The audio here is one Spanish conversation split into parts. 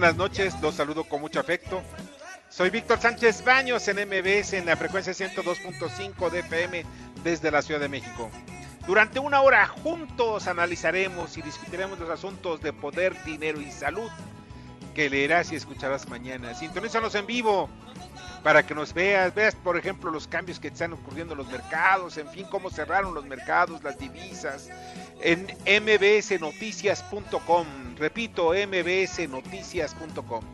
Buenas noches. Los saludo con mucho afecto. Soy Víctor Sánchez Baños en MBS en la frecuencia 102.5 de FM desde la Ciudad de México. Durante una hora juntos analizaremos y discutiremos los asuntos de poder, dinero y salud que leerás y escucharás mañana. Sintonízanos en vivo para que nos veas, veas por ejemplo los cambios que están ocurriendo en los mercados, en fin, cómo cerraron los mercados, las divisas, en mbsnoticias.com, repito, mbsnoticias.com.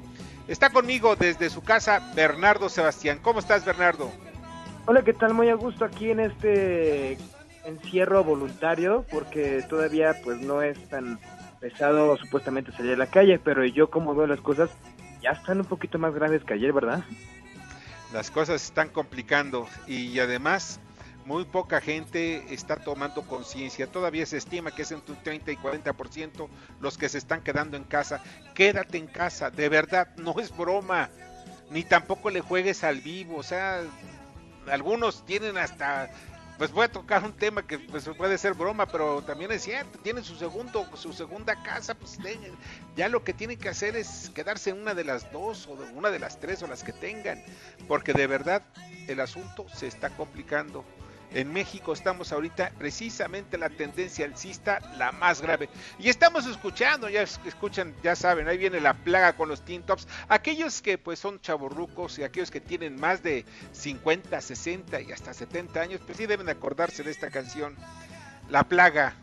Está conmigo desde su casa Bernardo Sebastián. ¿Cómo estás Bernardo? Hola, ¿qué tal? Muy a gusto aquí en este encierro voluntario, porque todavía pues no es tan pesado supuestamente salir a la calle, pero yo como veo las cosas ya están un poquito más graves que ayer, ¿verdad? Las cosas están complicando y además muy poca gente está tomando conciencia. Todavía se estima que es entre un 30 y 40% los que se están quedando en casa. Quédate en casa, de verdad, no es broma. Ni tampoco le juegues al vivo. O sea, algunos tienen hasta... Pues voy a tocar un tema que pues, puede ser broma, pero también es cierto, tienen su segundo, su segunda casa, pues ya lo que tienen que hacer es quedarse en una de las dos o de una de las tres o las que tengan, porque de verdad el asunto se está complicando. En México estamos ahorita precisamente la tendencia alcista la más grave. Y estamos escuchando, ya es- escuchan, ya saben, ahí viene la plaga con los teen tops. Aquellos que pues son chavorrucos y aquellos que tienen más de 50, 60 y hasta 70 años, pues sí deben acordarse de esta canción. La plaga.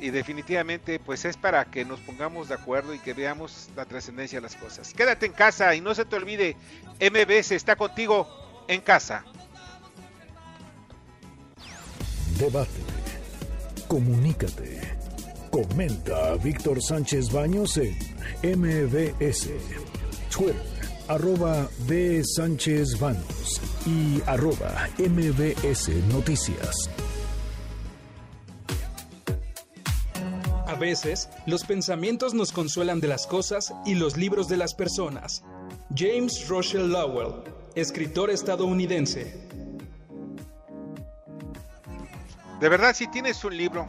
Y definitivamente pues es para que nos pongamos de acuerdo y que veamos la trascendencia de las cosas. Quédate en casa y no se te olvide, MBS está contigo en casa. Debate. Comunícate. Comenta a Víctor Sánchez Baños en MBS. Twitter, arroba B. Sánchez Baños y arroba MBS Noticias. A veces, los pensamientos nos consuelan de las cosas y los libros de las personas. James Russell Lowell, escritor estadounidense. De verdad, si tienes un libro,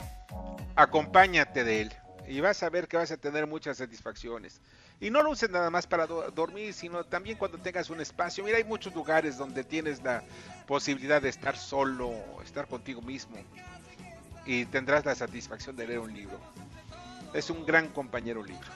acompáñate de él y vas a ver que vas a tener muchas satisfacciones. Y no lo uses nada más para do- dormir, sino también cuando tengas un espacio. Mira, hay muchos lugares donde tienes la posibilidad de estar solo, estar contigo mismo y tendrás la satisfacción de leer un libro. Es un gran compañero libro.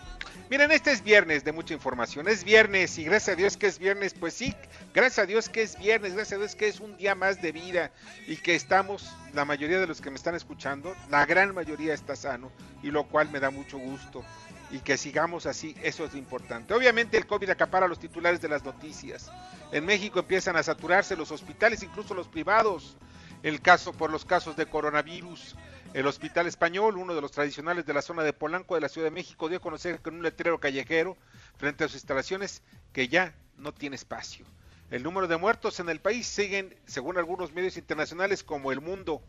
Miren, este es viernes de mucha información. Es viernes y gracias a Dios que es viernes. Pues sí, gracias a Dios que es viernes. Gracias a Dios que es un día más de vida y que estamos, la mayoría de los que me están escuchando, la gran mayoría está sano y lo cual me da mucho gusto. Y que sigamos así, eso es importante. Obviamente el COVID acapara los titulares de las noticias. En México empiezan a saturarse los hospitales, incluso los privados. El caso por los casos de coronavirus. El Hospital Español, uno de los tradicionales de la zona de Polanco de la Ciudad de México, dio a conocer con un letrero callejero frente a sus instalaciones que ya no tiene espacio. El número de muertos en el país siguen, según algunos medios internacionales como El Mundo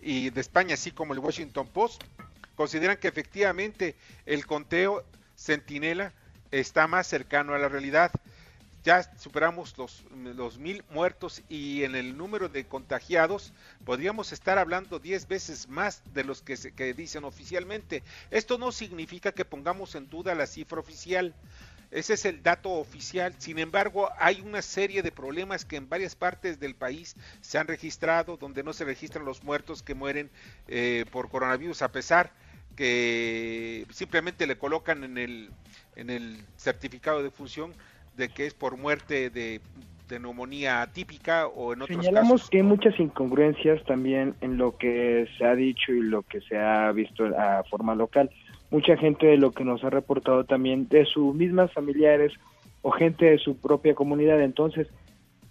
y de España, así como el Washington Post, consideran que efectivamente el conteo centinela está más cercano a la realidad. Ya superamos los, los mil muertos y en el número de contagiados podríamos estar hablando 10 veces más de los que, se, que dicen oficialmente. Esto no significa que pongamos en duda la cifra oficial. Ese es el dato oficial. Sin embargo, hay una serie de problemas que en varias partes del país se han registrado, donde no se registran los muertos que mueren eh, por coronavirus, a pesar que simplemente le colocan en el, en el certificado de función de que es por muerte de, de neumonía atípica o en otros Señalamos casos. que hay muchas incongruencias también en lo que se ha dicho y lo que se ha visto a forma local. Mucha gente de lo que nos ha reportado también de sus mismas familiares o gente de su propia comunidad. Entonces,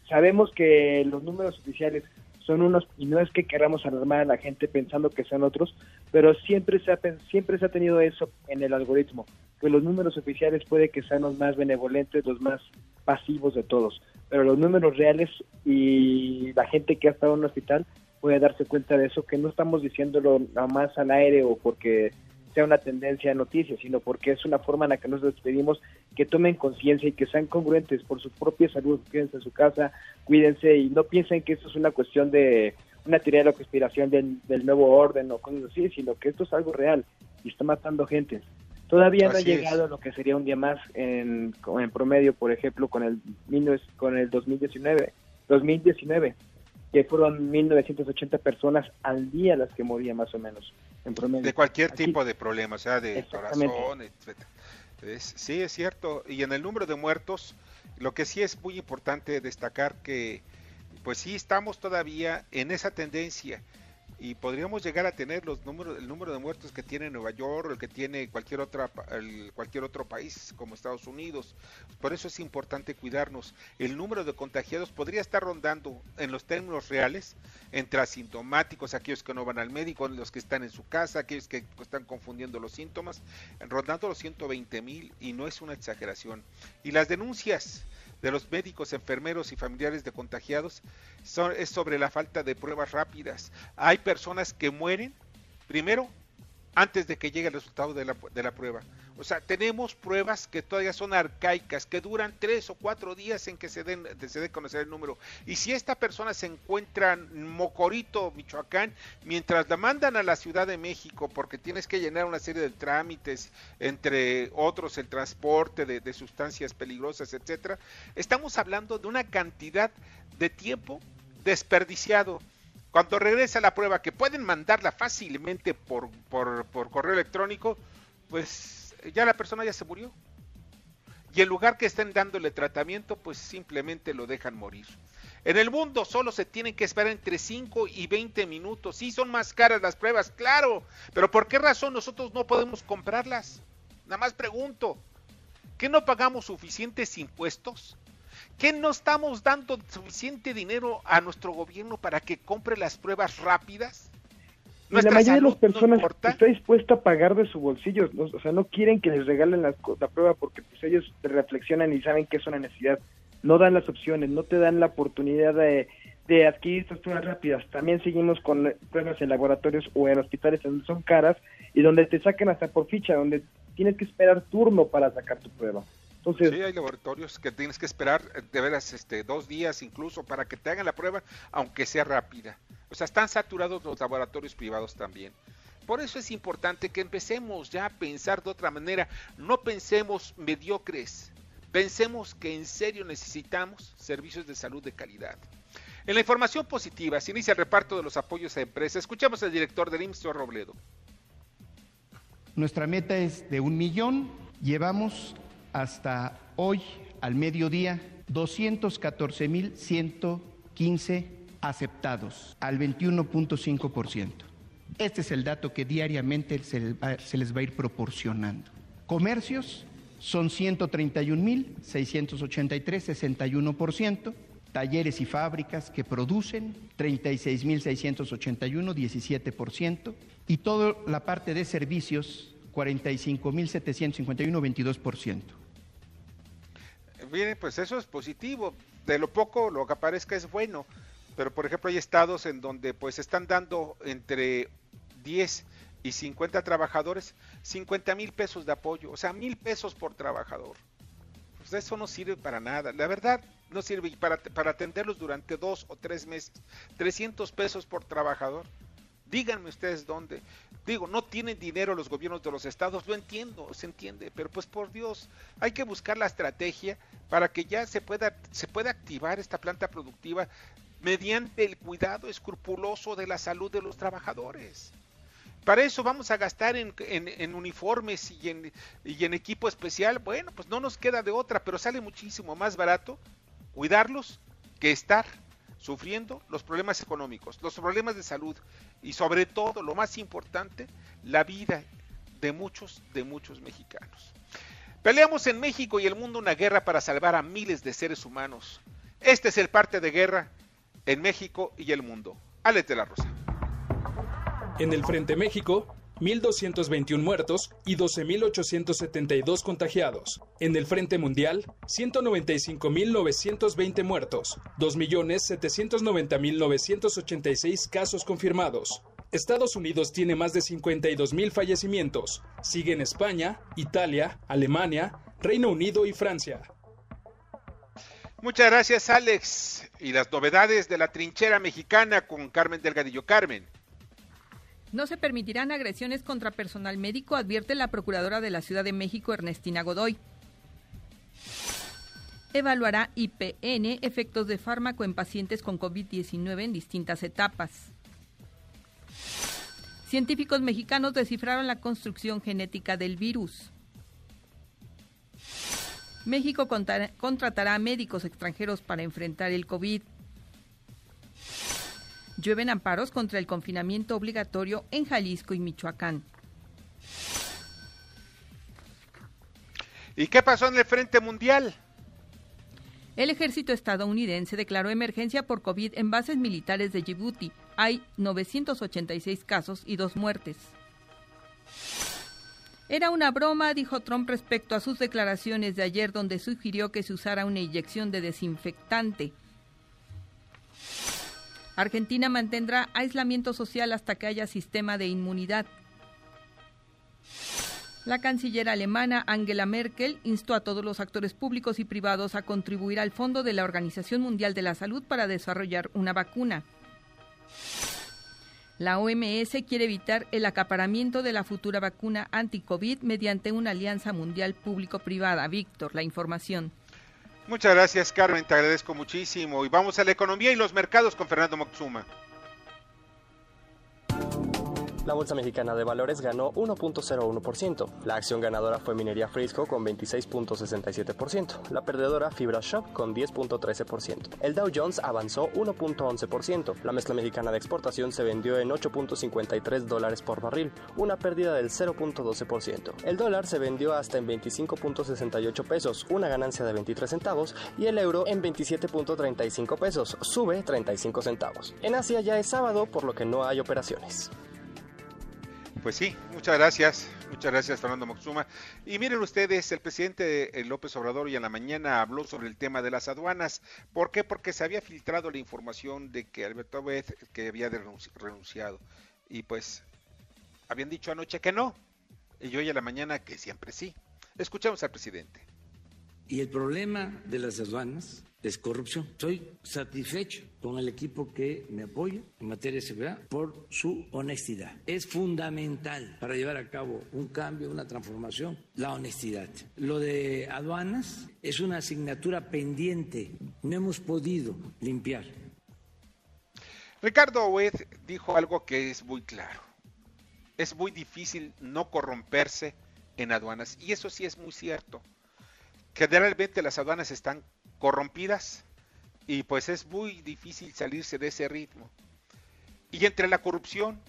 sabemos que los números oficiales son unos y no es que queramos alarmar a la gente pensando que sean otros, pero siempre se ha siempre se ha tenido eso en el algoritmo, que los números oficiales puede que sean los más benevolentes, los más pasivos de todos, pero los números reales y la gente que ha estado en un hospital puede darse cuenta de eso, que no estamos diciéndolo nada más al aire o porque sea una tendencia de noticias, sino porque es una forma en la que nos despedimos, que tomen conciencia y que sean congruentes por su propia salud, quédense en su casa, cuídense y no piensen que esto es una cuestión de una teoría de la conspiración del, del nuevo orden o cosas así, sino que esto es algo real y está matando gente. Todavía no ha es. llegado a lo que sería un día más en, en promedio, por ejemplo, con el 19 con el 2019, 2019, que fueron 1980 personas al día las que morían más o menos en promedio. de cualquier Aquí- tipo de problema, o sea, de corazón, etcétera. Es- sí, es cierto. Y en el número de muertos, lo que sí es muy importante destacar que, pues sí, estamos todavía en esa tendencia y podríamos llegar a tener los números, el número de muertos que tiene Nueva York, el que tiene cualquier otra, el- cualquier otro país como Estados Unidos. Por eso es importante cuidarnos. El número de contagiados podría estar rondando en los términos reales entre asintomáticos, aquellos que no van al médico, los que están en su casa, aquellos que están confundiendo los síntomas, rondando los 120 mil y no es una exageración. Y las denuncias de los médicos, enfermeros y familiares de contagiados son, es sobre la falta de pruebas rápidas. Hay personas que mueren primero antes de que llegue el resultado de la, de la prueba. O sea, tenemos pruebas que todavía son arcaicas, que duran tres o cuatro días en que se den, de- se dé conocer el número. Y si esta persona se encuentra en Mocorito, Michoacán, mientras la mandan a la Ciudad de México, porque tienes que llenar una serie de trámites, entre otros el transporte de, de sustancias peligrosas, etcétera, estamos hablando de una cantidad de tiempo desperdiciado. Cuando regresa la prueba, que pueden mandarla fácilmente por, por, por correo electrónico, pues ya la persona ya se murió. Y en lugar que estén dándole tratamiento, pues simplemente lo dejan morir. En el mundo solo se tienen que esperar entre 5 y 20 minutos. Sí, son más caras las pruebas, claro. Pero ¿por qué razón nosotros no podemos comprarlas? Nada más pregunto. ¿Que no pagamos suficientes impuestos? ¿Que no estamos dando suficiente dinero a nuestro gobierno para que compre las pruebas rápidas? Y la ¿Nuestra mayoría de las no personas está dispuesta a pagar de su bolsillo, ¿no? o sea, no quieren que les regalen la, la prueba porque pues ellos reflexionan y saben que es una necesidad. No dan las opciones, no te dan la oportunidad de, de adquirir estas pruebas rápidas. También seguimos con pruebas en laboratorios o en hospitales donde son caras y donde te sacan hasta por ficha, donde tienes que esperar turno para sacar tu prueba. Entonces, Sí, hay laboratorios que tienes que esperar eh, de veras este, dos días incluso para que te hagan la prueba, aunque sea rápida. O sea, están saturados los laboratorios privados también. Por eso es importante que empecemos ya a pensar de otra manera. No pensemos mediocres. Pensemos que en serio necesitamos servicios de salud de calidad. En la información positiva se inicia el reparto de los apoyos a empresas. Escuchamos al director del IMSS, Robledo. Nuestra meta es de un millón. Llevamos hasta hoy, al mediodía, 214.115 aceptados, al 21.5%. Este es el dato que diariamente se les, va, a ir proporcionando. Comercios son 131.683, 61%. Talleres y fábricas que producen 36.681, 17%. Y toda la parte de servicios 45.751, 22%. Miren, pues eso es positivo. De lo poco, lo que aparezca es bueno. Pero, por ejemplo, hay estados en donde pues están dando entre 10 y 50 trabajadores 50 mil pesos de apoyo. O sea, mil pesos por trabajador. Pues eso no sirve para nada. La verdad, no sirve para, para atenderlos durante dos o tres meses. 300 pesos por trabajador. Díganme ustedes dónde. Digo, no tienen dinero los gobiernos de los estados, lo entiendo, se entiende, pero pues por Dios, hay que buscar la estrategia para que ya se pueda, se pueda activar esta planta productiva mediante el cuidado escrupuloso de la salud de los trabajadores. Para eso vamos a gastar en, uniformes y en, y en equipo especial. Bueno, pues no nos queda de otra, pero sale muchísimo más barato cuidarlos que estar sufriendo los problemas económicos, los problemas de salud y sobre todo, lo más importante, la vida de muchos, de muchos mexicanos. Peleamos en México y el mundo una guerra para salvar a miles de seres humanos. Este es el parte de guerra en México y el mundo. Alex de la Rosa. En el Frente México, 1.221 muertos y 12.872 contagiados. En el Frente Mundial, 195.920 muertos, 2.790.986 casos confirmados. Estados Unidos tiene más de 52.000 fallecimientos. Siguen España, Italia, Alemania, Reino Unido y Francia. Muchas gracias, Alex. Y las novedades de la trinchera mexicana con Carmen Delgadillo. Carmen. No se permitirán agresiones contra personal médico, advierte la Procuradora de la Ciudad de México, Ernestina Godoy. Evaluará IPN efectos de fármaco en pacientes con COVID-19 en distintas etapas. Científicos mexicanos descifraron la construcción genética del virus. México contar- contratará médicos extranjeros para enfrentar el COVID. Llueven amparos contra el confinamiento obligatorio en Jalisco y Michoacán. ¿Y qué pasó en el Frente Mundial? El ejército estadounidense declaró emergencia por COVID en bases militares de Djibouti. Hay 986 casos y dos muertes. Era una broma, dijo Trump respecto a sus declaraciones de ayer donde sugirió que se usara una inyección de desinfectante. Argentina mantendrá aislamiento social hasta que haya sistema de inmunidad. La canciller alemana Angela Merkel instó a todos los actores públicos y privados a contribuir al Fondo de la Organización Mundial de la Salud para desarrollar una vacuna. La OMS quiere evitar el acaparamiento de la futura vacuna anti-COVID mediante una alianza mundial público-privada. Víctor, la información. Muchas gracias, Carmen. Te agradezco muchísimo. Y vamos a la economía y los mercados con Fernando Moxuma. La Bolsa Mexicana de Valores ganó 1.01%. La acción ganadora fue Minería Frisco con 26.67%. La perdedora Fibra Shop con 10.13%. El Dow Jones avanzó 1.11%. La mezcla mexicana de exportación se vendió en 8.53 dólares por barril, una pérdida del 0.12%. El dólar se vendió hasta en 25.68 pesos, una ganancia de 23 centavos, y el euro en 27.35 pesos, sube 35 centavos. En Asia ya es sábado, por lo que no hay operaciones. Pues sí, muchas gracias, muchas gracias Fernando Moxuma. Y miren ustedes, el presidente eh, López Obrador y en la mañana habló sobre el tema de las aduanas. ¿Por qué? Porque se había filtrado la información de que Alberto Abed que había renunci- renunciado. Y pues habían dicho anoche que no. Y hoy en la mañana que siempre sí. Escuchamos al presidente. Y el problema de las aduanas es corrupción. Estoy satisfecho con el equipo que me apoya en materia de seguridad por su honestidad. Es fundamental para llevar a cabo un cambio, una transformación, la honestidad. Lo de aduanas es una asignatura pendiente. No hemos podido limpiar. Ricardo Oed dijo algo que es muy claro. Es muy difícil no corromperse en aduanas. Y eso sí es muy cierto. Generalmente las aduanas están corrompidas y pues es muy difícil salirse de ese ritmo. Y entre la corrupción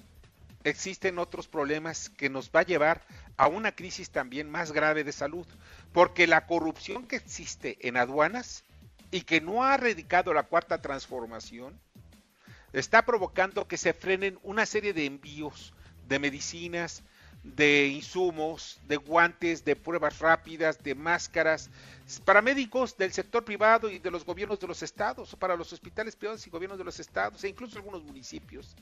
existen otros problemas que nos va a llevar a una crisis también más grave de salud. Porque la corrupción que existe en aduanas y que no ha erradicado la cuarta transformación está provocando que se frenen una serie de envíos de medicinas, de insumos, de guantes, de pruebas rápidas, de máscaras, para médicos del sector privado y de los gobiernos de los estados, para los hospitales privados y gobiernos de los estados, e incluso algunos municipios.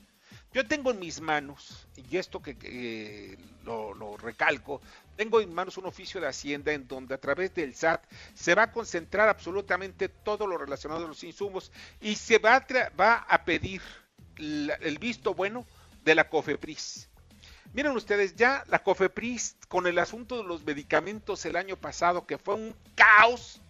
Yo tengo en mis manos, y esto que, que lo, recalco, tengo en manos un oficio de Hacienda en donde a través del SAT se va a concentrar absolutamente todo lo relacionado a los insumos y se va a, va a pedir el visto bueno de la COFEPRIS. Miren ustedes, ya la COFEPRIS con el asunto de los medicamentos el año pasado, que fue un caos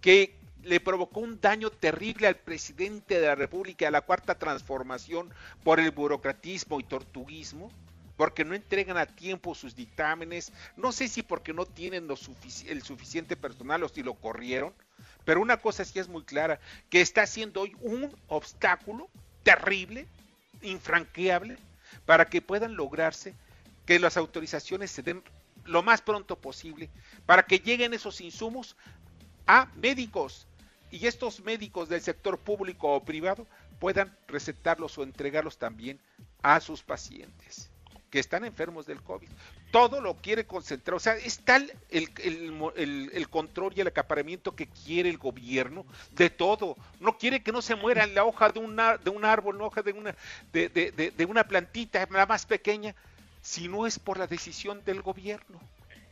que le provocó un daño terrible al presidente de la República, a la cuarta transformación por el burocratismo y tortuguismo, porque no entregan a tiempo sus dictámenes, no sé si porque no tienen el suficiente personal o si lo corrieron, pero una cosa sí es muy clara, que está siendo hoy un obstáculo terrible, infranqueable, para que puedan lograrse que las autorizaciones se den lo más pronto posible, para que lleguen esos insumos a médicos y estos médicos del sector público o privado puedan recetarlos o entregarlos también a sus pacientes que están enfermos del COVID. Todo lo quiere concentrar, o sea, es tal el, el el- control y el acaparamiento que quiere el gobierno de todo. No quiere que no se muera la hoja de, una, de un árbol, la hoja de una, de, de- de- de una plantita, la más pequeña, si no es por la decisión del gobierno.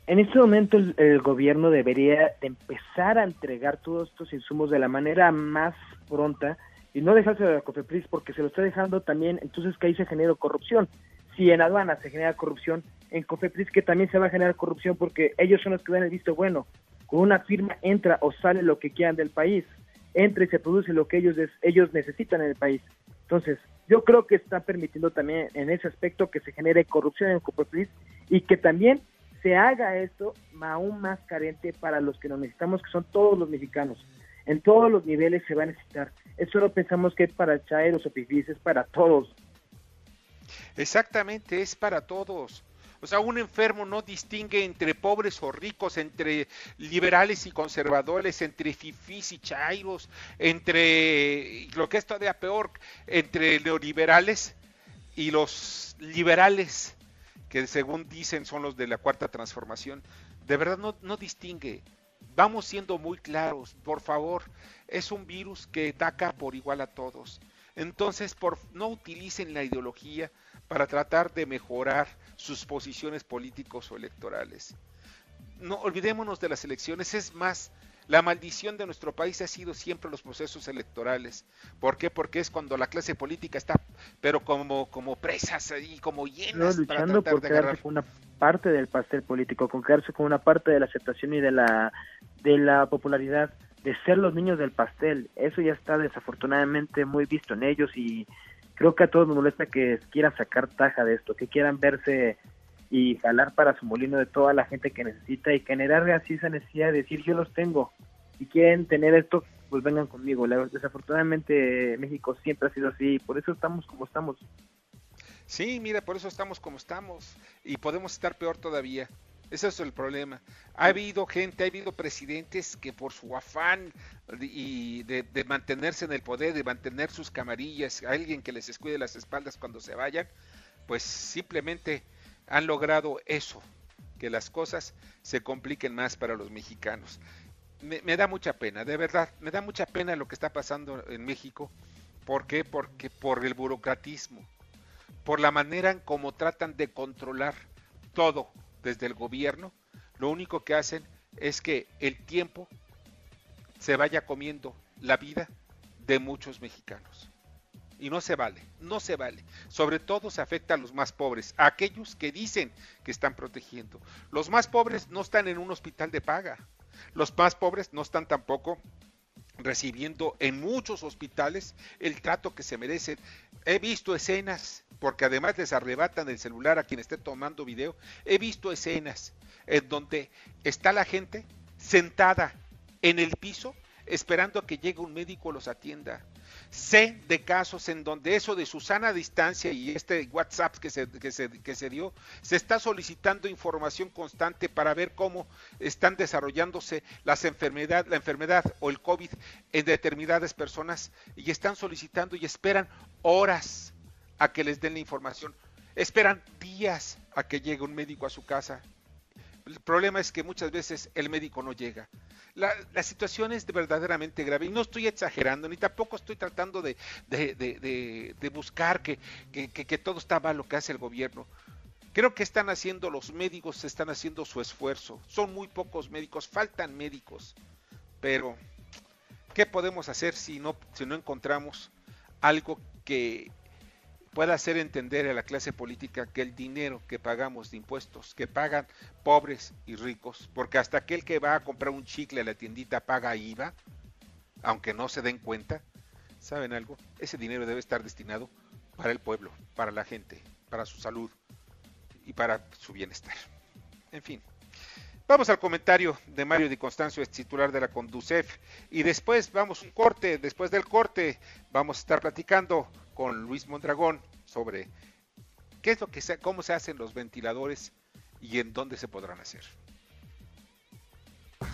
En este momento el, gobierno debería de empezar a entregar todos estos insumos de la manera más pronta y no dejarse de la COFEPRIS porque se lo está dejando también, entonces que ahí se genera corrupción. Si en aduana se genera corrupción, en COFEPRIS que también se va a generar corrupción porque ellos son los que dan el visto bueno. Con una firma entra o sale lo que quieran del país, entra y se produce lo que ellos, ellos necesitan en el país. Entonces, yo creo que está permitiendo también en ese aspecto que se genere corrupción en COFEPRIS y que también se haga esto aún más carente para los que nos necesitamos, que son todos los mexicanos. En todos los niveles se va a necesitar. Eso no pensamos que es para chaeros o pifís, es para todos. Exactamente, es para todos. O sea, un enfermo no distingue entre pobres o ricos, entre liberales y conservadores, entre fifís y chairos, entre lo que es todavía peor, entre neoliberales y los liberales, que según dicen son los de la cuarta transformación. De verdad no, no distingue. Vamos siendo muy claros, por favor. Es un virus que ataca por igual a todos. Entonces, por, no utilicen la ideología para tratar de mejorar sus posiciones políticos o electorales. No olvidémonos de las elecciones, es más, la maldición de nuestro país ha sido siempre los procesos electorales. ¿Por qué? Porque es cuando la clase política está, pero como, como presas ahí, como No, llenas para luchando tratar por de agarrar. con una parte del pastel político, con quedarse con una parte de la aceptación y de la, de la popularidad, de ser los niños del pastel. Eso ya está desafortunadamente muy visto en ellos y creo que a todos nos molesta que quieran sacar taja de esto, que quieran verse y jalar para su molino de toda la gente que necesita y generar así esa necesidad de decir yo los tengo y quieren tener esto pues vengan conmigo desafortunadamente México siempre ha sido así por eso estamos como estamos Sí, mira, por eso estamos como estamos y podemos estar peor todavía. Ese es el problema. Ha habido gente, ha habido presidentes que por su afán de- y de, de mantenerse en el poder, de mantener sus camarillas, a alguien que les escude las espaldas cuando se vayan, pues simplemente han logrado eso, que las cosas se compliquen más para los mexicanos. Me, me da mucha pena, de verdad, me da mucha pena lo que está pasando en México. ¿Por qué? Porque por el burocratismo por la manera en cómo tratan de controlar todo desde el gobierno, lo único que hacen es que el tiempo se vaya comiendo la vida de muchos mexicanos. Y no se vale, no se vale. Sobre todo se afecta a los más pobres, a aquellos que dicen que están protegiendo. Los más pobres no están en un hospital de paga. Los más pobres no están tampoco recibiendo en muchos hospitales el trato que se merecen. He visto escenas, porque además les arrebatan el celular a quien esté tomando video, he visto escenas en donde está la gente sentada en el piso esperando a que llegue un médico los atienda. Sé de casos en donde eso de su sana distancia y este WhatsApp que se, que se, que se dio, se está solicitando información constante para ver cómo están desarrollándose las enfermedad, la enfermedad o el COVID en determinadas personas y están solicitando y esperan horas a que les den la información. Esperan días a que llegue un médico a su casa. El problema es que muchas veces el médico no llega. La, la situación es de verdaderamente grave y no estoy exagerando, ni tampoco estoy tratando de, de, de- de- buscar que, que- que- que todo está mal lo que hace el gobierno. Creo que están haciendo los médicos, están haciendo su esfuerzo. Son muy pocos médicos, faltan médicos. Pero, ¿qué podemos hacer si no, si no encontramos algo que pueda hacer entender a la clase política que el dinero que pagamos de impuestos, que pagan pobres y ricos, porque hasta aquel que va a comprar un chicle a la tiendita paga IVA, aunque no se den cuenta, ¿saben algo? Ese dinero debe estar destinado para el pueblo, para la gente, para su salud. y para su bienestar. En fin. Vamos al comentario de Mario Di Constancio, es titular de la Conducef. Y después vamos un corte. Después del corte vamos a estar platicando con Luis Mondragón sobre qué es lo que se, cómo se hacen los ventiladores y en dónde se podrán hacer.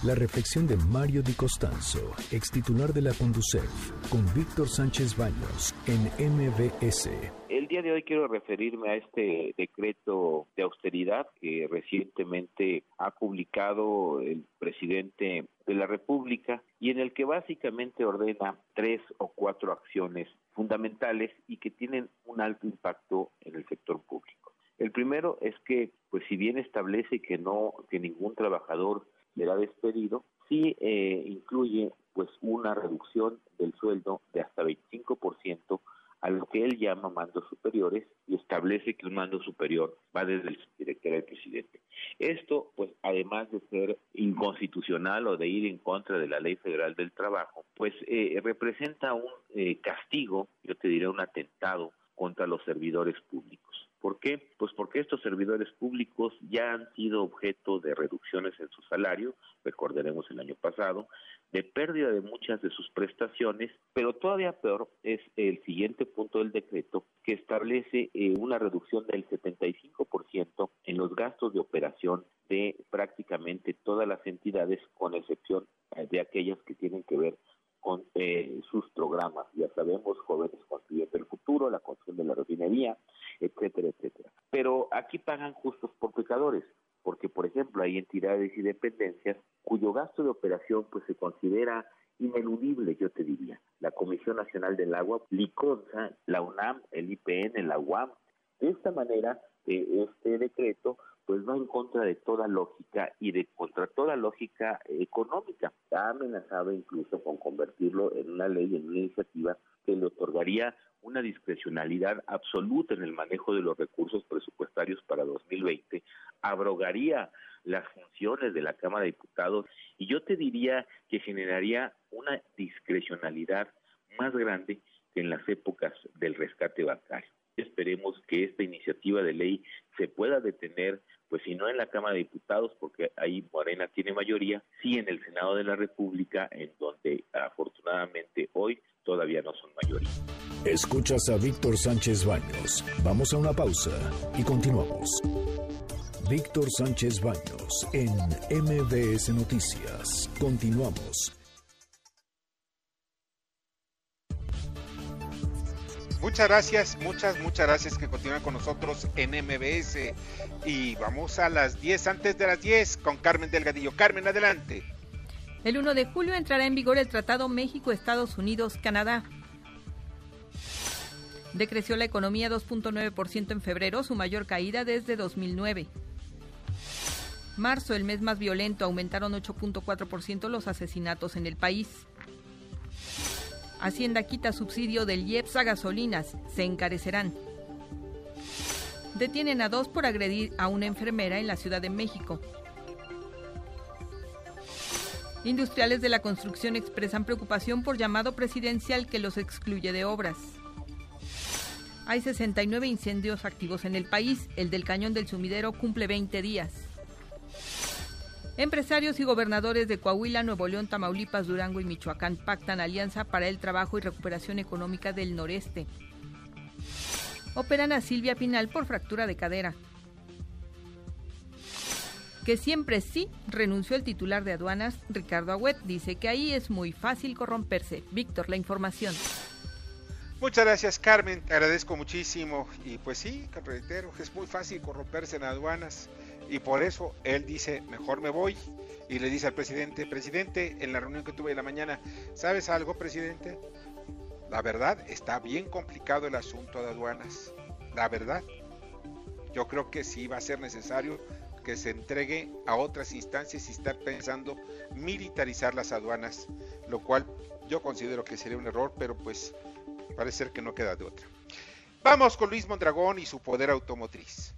La reflexión de Mario Di Costanzo, ex titular de la Conducef, con Víctor Sánchez Baños en MBS. El día de hoy quiero referirme a este decreto de austeridad que recientemente ha publicado el presidente de la República y en el que básicamente ordena tres o cuatro acciones fundamentales y que tienen un alto impacto en el sector público. El primero es que, pues si bien establece que no, que ningún trabajador será despedido, sí eh, incluye pues una reducción del sueldo de hasta 25% a lo que él llama mandos superiores y establece que un mando superior va desde el director al presidente. Esto, pues, además de ser inconstitucional o de ir en contra de la ley federal del trabajo, pues eh, representa un eh, castigo, yo te diré un atentado contra los servidores públicos. ¿Por qué? Pues porque estos servidores públicos ya han sido objeto de reducciones en su salario, recordaremos el año pasado, de pérdida de muchas de sus prestaciones, pero todavía peor es el siguiente punto del decreto que establece eh, una reducción del 75% en los gastos de operación de prácticamente todas las entidades, con excepción eh, de aquellas que tienen que ver con eh, sus programas. Ya sabemos, jóvenes construyendo el futuro, la construcción de la refinería, etcétera, etcétera. Pero aquí pagan justos por pecadores, porque, por ejemplo, hay entidades y dependencias cuyo gasto de operación pues se considera ineludible, yo te diría. La Comisión Nacional del Agua, LICONSA, la UNAM, el IPN, la UAM. De esta manera, eh, este decreto pues va en contra de toda lógica y de contra toda lógica económica. Ha amenazado incluso con convertirlo en una ley, en una iniciativa que le otorgaría una discrecionalidad absoluta en el manejo de los recursos presupuestarios para 2020, abrogaría las funciones de la Cámara de Diputados y yo te diría que generaría una discrecionalidad más grande que en las épocas del rescate bancario. Esperemos que esta iniciativa de ley se pueda detener, pues si no en la Cámara de Diputados, porque ahí Morena tiene mayoría, sí en el Senado de la República, en donde afortunadamente hoy todavía no son mayoría. Escuchas a Víctor Sánchez Baños. Vamos a una pausa y continuamos. Víctor Sánchez Baños en MBS Noticias. Continuamos. Muchas gracias, muchas, muchas gracias que continúan con nosotros en MBS. Y vamos a las 10 antes de las 10 con Carmen Delgadillo. Carmen, adelante. El 1 de julio entrará en vigor el Tratado México-Estados Unidos-Canadá. Decreció la economía 2.9% en febrero, su mayor caída desde 2009. Marzo, el mes más violento, aumentaron 8.4% los asesinatos en el país. Hacienda quita subsidio del IEPS a gasolinas, se encarecerán. Detienen a dos por agredir a una enfermera en la Ciudad de México. Industriales de la construcción expresan preocupación por llamado presidencial que los excluye de obras. Hay 69 incendios activos en el país. El del cañón del sumidero cumple 20 días. Empresarios y gobernadores de Coahuila, Nuevo León, Tamaulipas, Durango y Michoacán pactan alianza para el trabajo y recuperación económica del noreste. Operan a Silvia Pinal por fractura de cadera. Que siempre sí renunció el titular de aduanas, Ricardo Agüet. Dice que ahí es muy fácil corromperse. Víctor, la información. Muchas gracias, Carmen. Te agradezco muchísimo. Y pues sí, reitero, es muy fácil corromperse en aduanas y por eso él dice, mejor me voy. Y le dice al presidente, presidente, en la reunión que tuve en la mañana, ¿sabes algo, presidente? La verdad, está bien complicado el asunto de aduanas. La verdad, yo creo que sí va a ser necesario que se entregue a otras instancias y estar pensando militarizar las aduanas, lo cual yo considero que sería un error, pero pues parece ser que no queda de otra. Vamos con Luis Mondragón y su poder automotriz.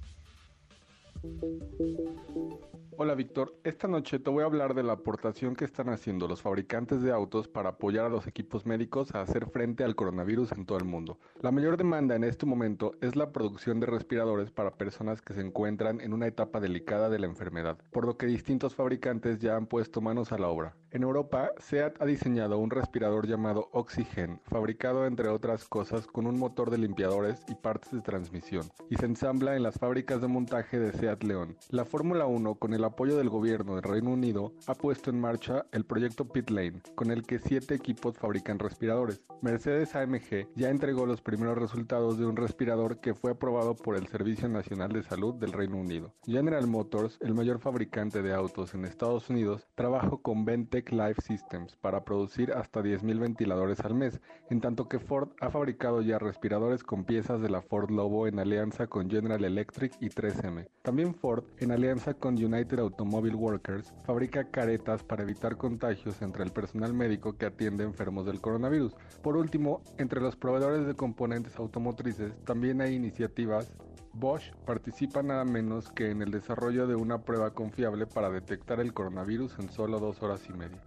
Hola Víctor, esta noche te voy a hablar de la aportación que están haciendo los fabricantes de autos para apoyar a los equipos médicos a hacer frente al coronavirus en todo el mundo. La mayor demanda en este momento es la producción de respiradores para personas que se encuentran en una etapa delicada de la enfermedad, por lo que distintos fabricantes ya han puesto manos a la obra. En Europa, SEAT ha diseñado un respirador llamado Oxygen, fabricado entre otras cosas con un motor de limpiadores y partes de transmisión, y se ensambla en las fábricas de montaje de SEAT León. La Fórmula 1, con el apoyo del gobierno del Reino Unido, ha puesto en marcha el proyecto Pit Lane, con el que siete equipos fabrican respiradores. Mercedes AMG ya entregó los primeros resultados de un respirador que fue aprobado por el Servicio Nacional de Salud del Reino Unido. General Motors, el mayor fabricante de autos en Estados Unidos, trabaja con Life Systems para producir hasta 10.000 ventiladores al mes, en tanto que Ford ha fabricado ya respiradores con piezas de la Ford Lobo en alianza con General Electric y 3M. También Ford, en alianza con United Automobile Workers, fabrica caretas para evitar contagios entre el personal médico que atiende enfermos del coronavirus. Por último, entre los proveedores de componentes automotrices también hay iniciativas Bosch participa nada menos que en el desarrollo de una prueba confiable para detectar el coronavirus en solo dos horas y media.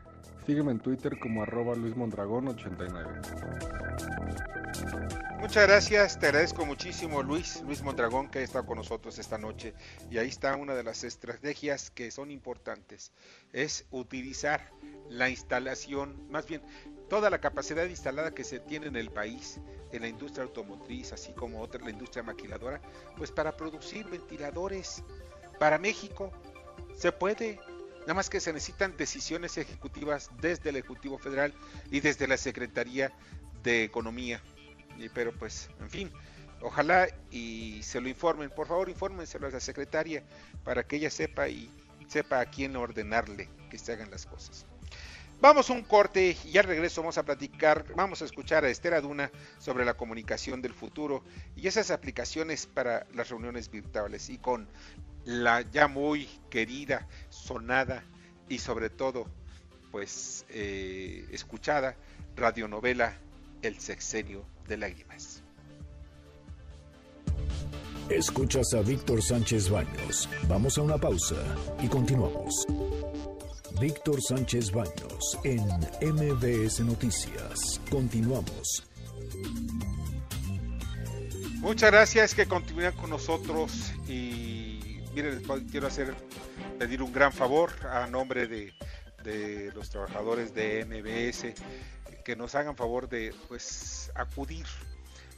Sígueme en Twitter como arroba luismondragón89. Muchas gracias, te agradezco muchísimo Luis, Luis Mondragón que ha estado con nosotros esta noche. Y ahí está una de las estrategias que son importantes, es utilizar la instalación, más bien toda la capacidad instalada que se tiene en el país, en la industria automotriz, así como otra, la industria maquiladora, pues para producir ventiladores para México. Se puede, nada más que se necesitan decisiones ejecutivas desde el Ejecutivo Federal y desde la Secretaría de Economía. Pero pues, en fin, ojalá y se lo informen. Por favor, infórmenselo a la secretaria para que ella sepa y sepa a quién ordenarle que se hagan las cosas. Vamos a un corte y al regreso vamos a platicar, vamos a escuchar a Esther Aduna sobre la comunicación del futuro y esas aplicaciones para las reuniones virtuales y con la ya muy querida, sonada y sobre todo pues eh, escuchada radionovela El sexenio de lágrimas. Escuchas a Víctor Sánchez Baños. Vamos a una pausa y continuamos. Víctor Sánchez Baños en MBS Noticias. Continuamos. Muchas gracias que continúen con nosotros y miren, quiero hacer pedir un gran favor a nombre de, los trabajadores de MBS que nos hagan favor de pues acudir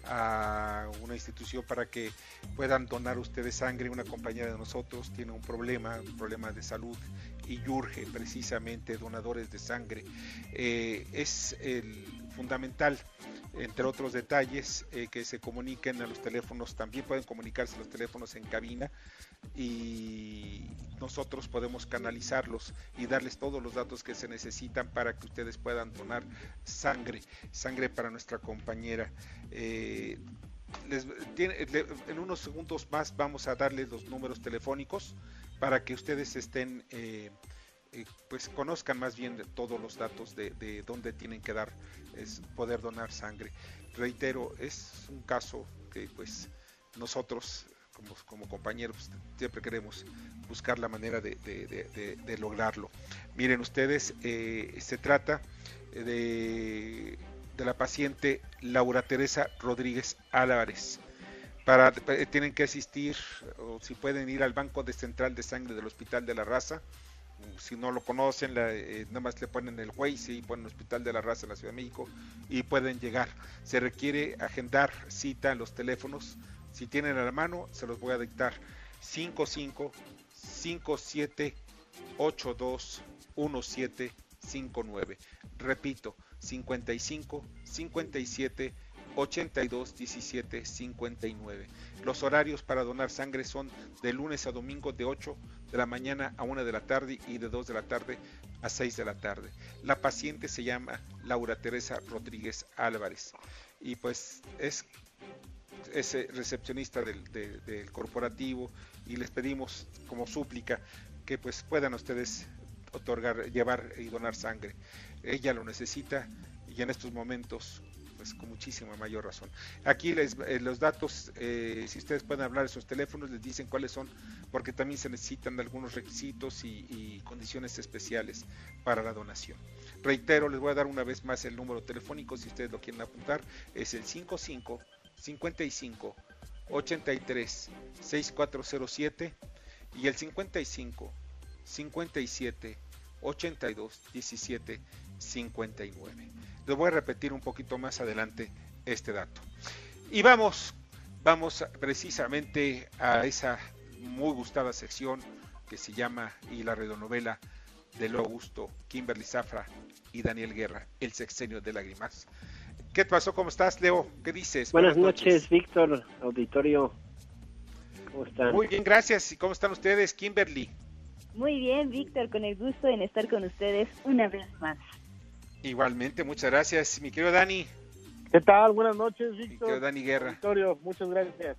a una institución para que puedan donar ustedes sangre. Una compañera de nosotros tiene un problema, un problema de salud y urge precisamente donadores de sangre. Eh, es el fundamental, entre otros detalles, eh, que se comuniquen a los teléfonos, también pueden comunicarse los teléfonos en cabina y nosotros podemos canalizarlos y darles todos los datos que se necesitan para que ustedes puedan donar sangre, sangre para nuestra compañera. Eh, en unos segundos más vamos a darles los números telefónicos para que ustedes estén, eh, eh, pues conozcan más bien todos los datos de, de, dónde tienen que dar, es poder donar sangre. Reitero, es un caso que pues nosotros como, como compañeros siempre queremos buscar la manera de lograrlo. Miren ustedes, eh, se trata de, la paciente Laura Teresa Rodríguez Álvarez para, eh, tienen que asistir o si pueden ir al Banco de Central de Sangre del Hospital de la Raza. Si no lo conocen, la, eh, nada más le ponen el Waze y ponen Hospital de la Raza en la Ciudad de México y pueden llegar. Se requiere agendar cita en los teléfonos. Si tienen a la mano, se los voy a dictar. 55 57 82 1759. Repito, 55 57 82 17 59. Los horarios para donar sangre son de lunes a domingo de 8 de la mañana a 1 de la tarde y de 2 de la tarde a 6 de la tarde. La paciente se llama Laura Teresa Rodríguez Álvarez y pues es, es recepcionista del, de, del corporativo y les pedimos como súplica que pues puedan ustedes otorgar, llevar y donar sangre. Ella lo necesita y en estos momentos con muchísima mayor razón. Aquí les, eh, los datos, eh, si ustedes pueden hablar de esos teléfonos, les dicen cuáles son, porque también se necesitan algunos requisitos y, y condiciones especiales para la donación. Reitero, les voy a dar una vez más el número telefónico, si ustedes lo quieren apuntar, es el 55 55 83 6407 y el 55 57 82 17 59. Les voy a repetir un poquito más adelante este dato. Y vamos, vamos precisamente a esa muy gustada sección que se llama y la radionovela de Leo Augusto, Kimberly Zafra y Daniel Guerra, El sexenio de lágrimas. ¿Qué pasó? ¿Cómo estás, Leo? ¿Qué dices? Buenas, noches, Víctor, auditorio. ¿Cómo están? Muy bien, gracias. ¿Y cómo están ustedes, Kimberly? Muy bien, Víctor, con el gusto en estar con ustedes una vez más. Igualmente, muchas gracias. Mi querido Dani, ¿Qué tal? Buenas noches, mi Víctor. querido Dani Guerra. Auditorio, muchas gracias.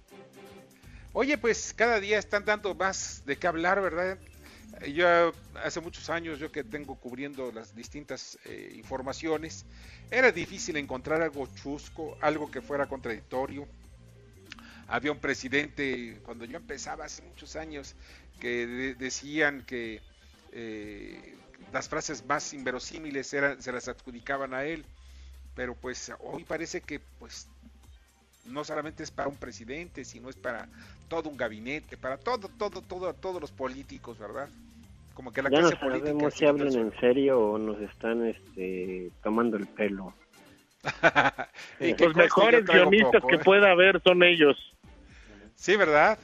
Oye, pues cada día están dando más de qué hablar, ¿verdad? Yo hace muchos años, yo que tengo cubriendo las distintas eh, informaciones, era difícil encontrar algo chusco, algo que fuera contradictorio. Había un presidente, cuando yo empezaba hace muchos años, que de- decían que eh, las frases más inverosímiles eran, se las adjudicaban a él, pero pues hoy parece que pues no solamente es para un presidente, sino es para todo un gabinete, para todo, todo, todo, todos los políticos, ¿verdad? Como que la ya no clase política sabemos si hablan en serio o nos están este, tomando el pelo. Y que Los mejores guionistas poco, que ¿eh? pueda haber son ellos. Sí, ¿verdad?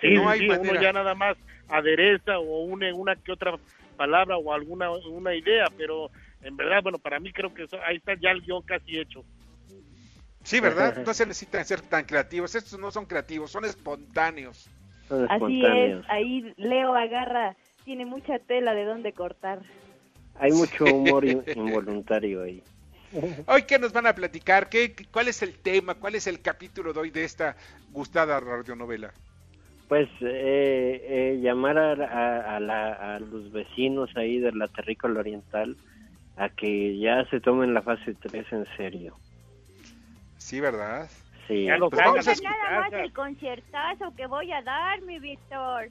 Sí, no hay sí, manera. uno ya nada más adereza o une una que otra palabra o alguna una idea, pero en verdad, bueno, para mí creo que eso- ahí está ya el guion casi hecho. Sí, ¿verdad? No se necesitan ser tan creativos. Estos no son creativos, son espontáneos. Son Así es, ahí Leo agarra, tiene mucha tela de dónde cortar. Hay mucho humor in- involuntario ahí. Hoy, ¿qué nos van a platicar? ¿Qué, ¿Cuál es el tema? ¿Cuál es el capítulo de hoy de esta gustada radionovela? Pues eh, eh, llamar a, a- a la- a los vecinos ahí de la Terrícola Oriental a que ya se tomen la fase 3 en serio. Sí, ¿verdad? Sí. Ya lo Pues vamos a nada más el conciertazo que voy a dar, mi Víctor.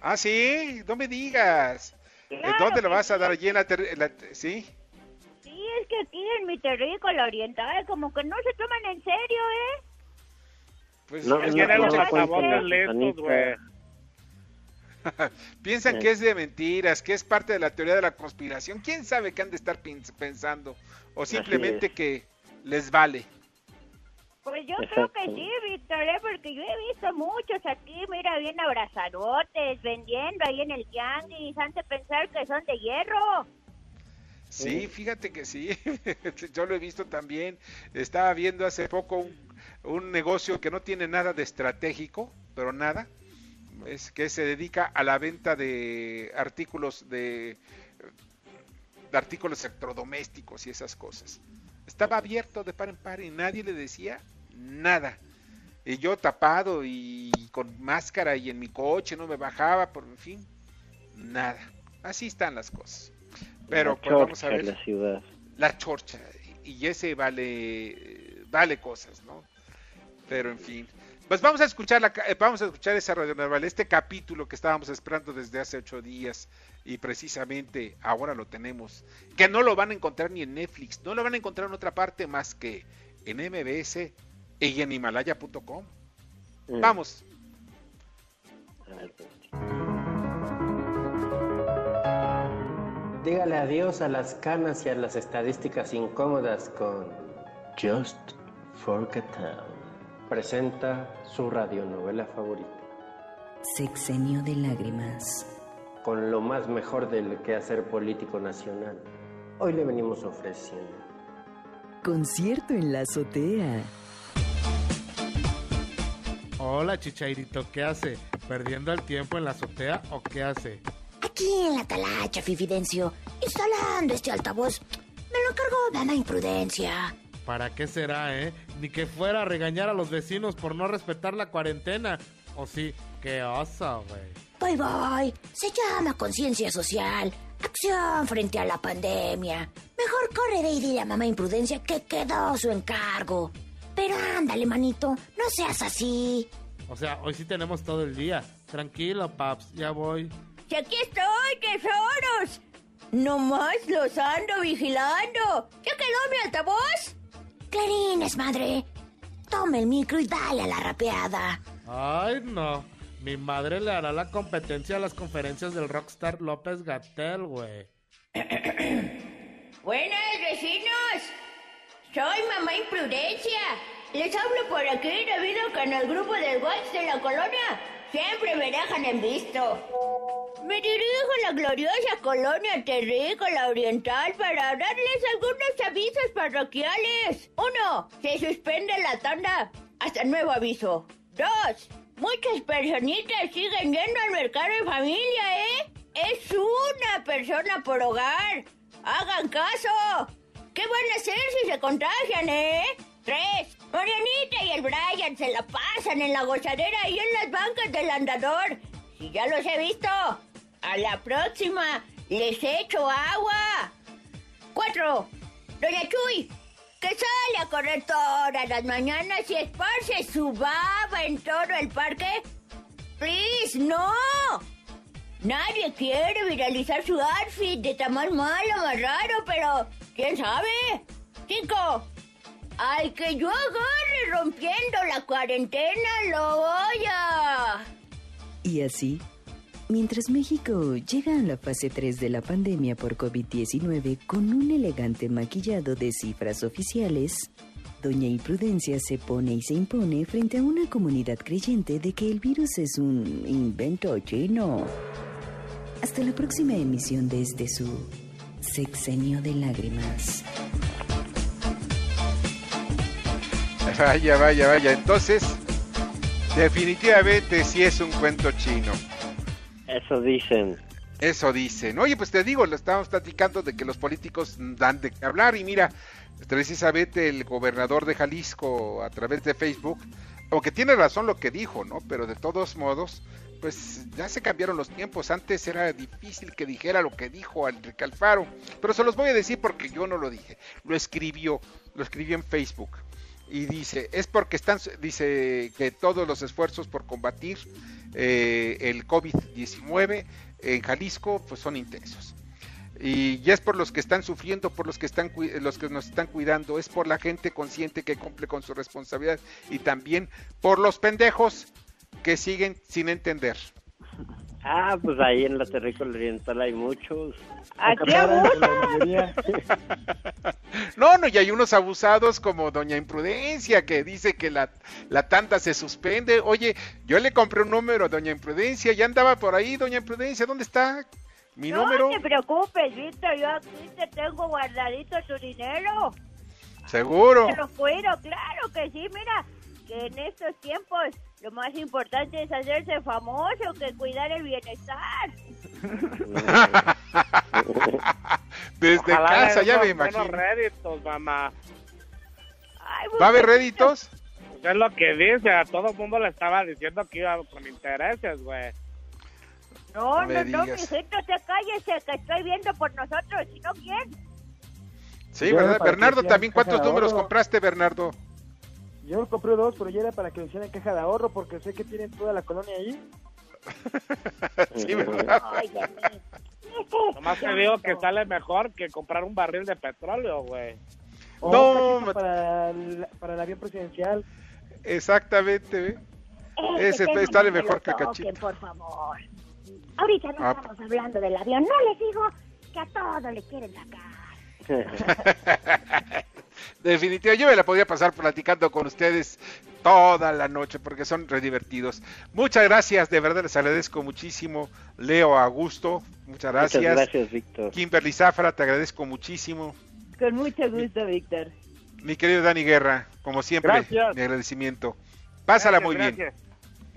Ah, sí, no me digas. ¿En Claro ¿Dónde lo vas a dar? ¿Allí en la, en la- Sí. Sí, es que aquí en mi terrícola oriental como que no se toman en serio, ¿eh? Pues No, es que gente- las lestos, güey. Piensan que es de mentiras, que es parte de la teoría de la conspiración. ¿Quién sabe qué han de estar pensando? O simplemente es. que les vale. Pues yo creo que sí, Víctor, ¿eh? porque yo he visto muchos aquí, mira, bien abrazadotes, vendiendo ahí en el tianguis, han de pensar que son de hierro. Sí, fíjate que sí. Yo lo he visto también. Estaba viendo hace poco un, un negocio que no tiene nada de estratégico, pero nada. Es que se dedica a la venta de artículos de, de artículos electrodomésticos y esas cosas. Estaba abierto de par en par y nadie le decía nada. Y yo tapado y con máscara y en mi coche no me bajaba, por en fin, nada. Así están las cosas. Pero pues vamos a ver la ciudad. la chorcha y ese vale vale cosas, ¿no? Pero en fin, pues vamos a escuchar la, eh, vamos a escuchar esa radionovela, este capítulo que estábamos esperando desde hace ocho días y precisamente ahora lo tenemos, que no lo van a encontrar ni en Netflix, no lo van a encontrar en otra parte más que en MBS y en Himalaya.com. Mm. Vamos. Dígale adiós a las canas y a las estadísticas incómodas con Just Forget Town. Presenta su radionovela favorita. Sexenio de lágrimas. Con lo más mejor del quehacer político nacional. Hoy le venimos ofreciendo. Concierto en la azotea. Hola, Chichairito, ¿qué hace? ¿Perdiendo el tiempo en la azotea o qué hace? Aquí en la talacha, Fifidencio, instalando este altavoz. Me lo encargó Dama Imprudencia. ¿Para qué será, eh? Ni que fuera a regañar a los vecinos por no respetar la cuarentena. O sí, qué oso, güey. Bye bye. Se llama conciencia social. Acción frente a la pandemia. Mejor corre de y dile a mamá Imprudencia que quedó su encargo. Pero ándale, manito, no seas así. O sea, hoy sí tenemos todo el día. Tranquilo, paps, ya voy. Si aquí estoy, tesoros. Nomás los ando vigilando. ¿Ya quedó mi altavoz? Clarines, madre. Toma el micro y dale a la rapeada. Ay, no. Mi madre le hará la competencia a las conferencias del rockstar López Gatel, güey. Buenas, vecinos. Soy mamá Imprudencia. Les hablo por aquí debido a que en el grupo del WhatsApp de la colonia siempre me dejan en visto. Me dirijo a la gloriosa colonia terrícola oriental para darles algunos avisos parroquiales. Uno, se suspende la tanda hasta nuevo aviso. Dos, muchas personitas siguen yendo al mercado en familia, ¿eh? Es una persona por hogar. Hagan caso. ¿Qué van a hacer si se contagian, eh? Tres, Marianita y el Brian se la pasan en la gozadera y en las bancas del andador. Si ya los he visto. A la próxima les echo agua. Cuatro, Doña Chuy, que sale a correr todas las mañanas y esparce su baba en todo el parque. Please, no. Nadie quiere viralizar su outfit de tan más malo, más raro, pero ¿quién sabe? Cinco, al que yo agarre rompiendo la cuarentena, lo voy a... Y así, mientras México llega a la fase 3 de la pandemia por COVID-19 con un elegante maquillado de cifras oficiales, Doña Imprudencia se pone y se impone frente a una comunidad creyente de que el virus es un invento chino. Hasta la próxima emisión de este su sexenio de lágrimas. Vaya, vaya, vaya. Entonces, definitivamente sí es un cuento chino. Eso dicen. Eso dicen. Oye, pues te digo, lo estábamos platicando de que los políticos dan de qué hablar y mira, precisamente el gobernador de Jalisco a través de Facebook, aunque tiene razón lo que dijo, ¿no? Pero de todos modos, pues ya se cambiaron los tiempos. Antes era difícil que dijera lo que dijo Enrique Alfaro, pero se los voy a decir porque yo no lo dije. Lo escribió, lo escribió en Facebook y dice es porque están dice que todos los esfuerzos por combatir eh, el COVID-19 en Jalisco pues son intensos y ya es por los que están sufriendo, por los que están los que nos están cuidando, es por la gente consciente que cumple con su responsabilidad y también por los pendejos que siguen sin entender. Ah, pues ahí en la terrícola oriental hay muchos. Aquí No, no, y hay unos abusados como Doña Imprudencia que dice que la, la tanda se suspende. Oye, yo le compré un número a Doña Imprudencia, ya andaba por ahí, Doña Imprudencia, ¿dónde está mi no número? te preocupes, Víctor, yo aquí te tengo guardadito tu dinero. Seguro. Te lo cuido, claro que sí, mira, que en estos tiempos lo más importante es hacerse famoso que cuidar el bienestar. Desde Ojalá casa, ya me imagino. réditos, mamá. ¿Va a haber réditos? Pues es lo que dice, a todo el mundo le estaba diciendo que iba con intereses, güey. No, No no, no, mijito, te cállese, que estoy viendo por nosotros, si no, ¿quién? Sí, ¿verdad? Bernardo, también, ¿cuántos números compraste, Bernardo? Yo compré dos, pero ya era para que lo hicieran caja de ahorro porque sé que tienen toda la colonia ahí. sí, ¿verdad? Nomás te digo que sale mejor que comprar un barril de petróleo, güey. No, para el, para el avión presidencial. Exactamente, ¿ve? Ese tema sale mejor que toquen, cachito. por favor. Ahorita no Ah, estamos hablando del avión, no les digo que a todo le quieren sacar. Definitivamente, yo me la podría pasar platicando con ustedes toda la noche porque son re divertidos. Muchas gracias, de verdad les agradezco muchísimo. Leo Augusto, muchas gracias. Muchas gracias, Víctor. Kimberly Zafra, te agradezco muchísimo. Con mucho gusto, Víctor. Mi querido Dani Guerra, como siempre, Gracias. mi agradecimiento. Pásala Gracias, muy bien. gracias.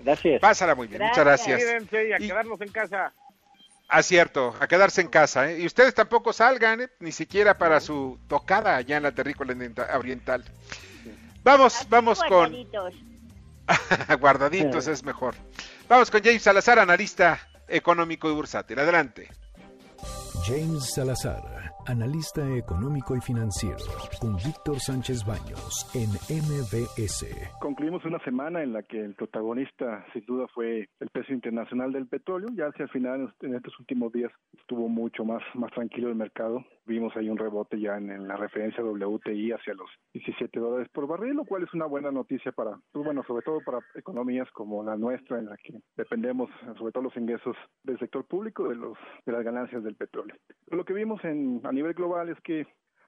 Gracias. Pásala muy bien, muchas gracias. Y a Y- quedarnos en casa. Acierto, a quedarse en casa. ¿eh? Y ustedes tampoco salgan, ¿eh? ni siquiera para su tocada allá en la terrícola orienta- oriental. Vamos, vamos con... Guardaditos. Guardaditos es mejor. Vamos con James Salazar, analista económico y bursátil. Adelante. James Salazar, analista económico y financiero, con Víctor Sánchez Baños en MBS. Concluimos una semana en la que el protagonista sin duda fue el precio internacional del petróleo. Ya hacia el final, en estos últimos días, estuvo mucho más, más tranquilo el mercado. Vimos ahí un rebote ya en, la referencia WTI hacia los 17 dólares por barril, lo cual es una buena noticia para, pues bueno, sobre todo para economías como la nuestra, en la que dependemos sobre todo los ingresos del sector público de los de las ganancias del petróleo. Lo que vimos en a nivel global es que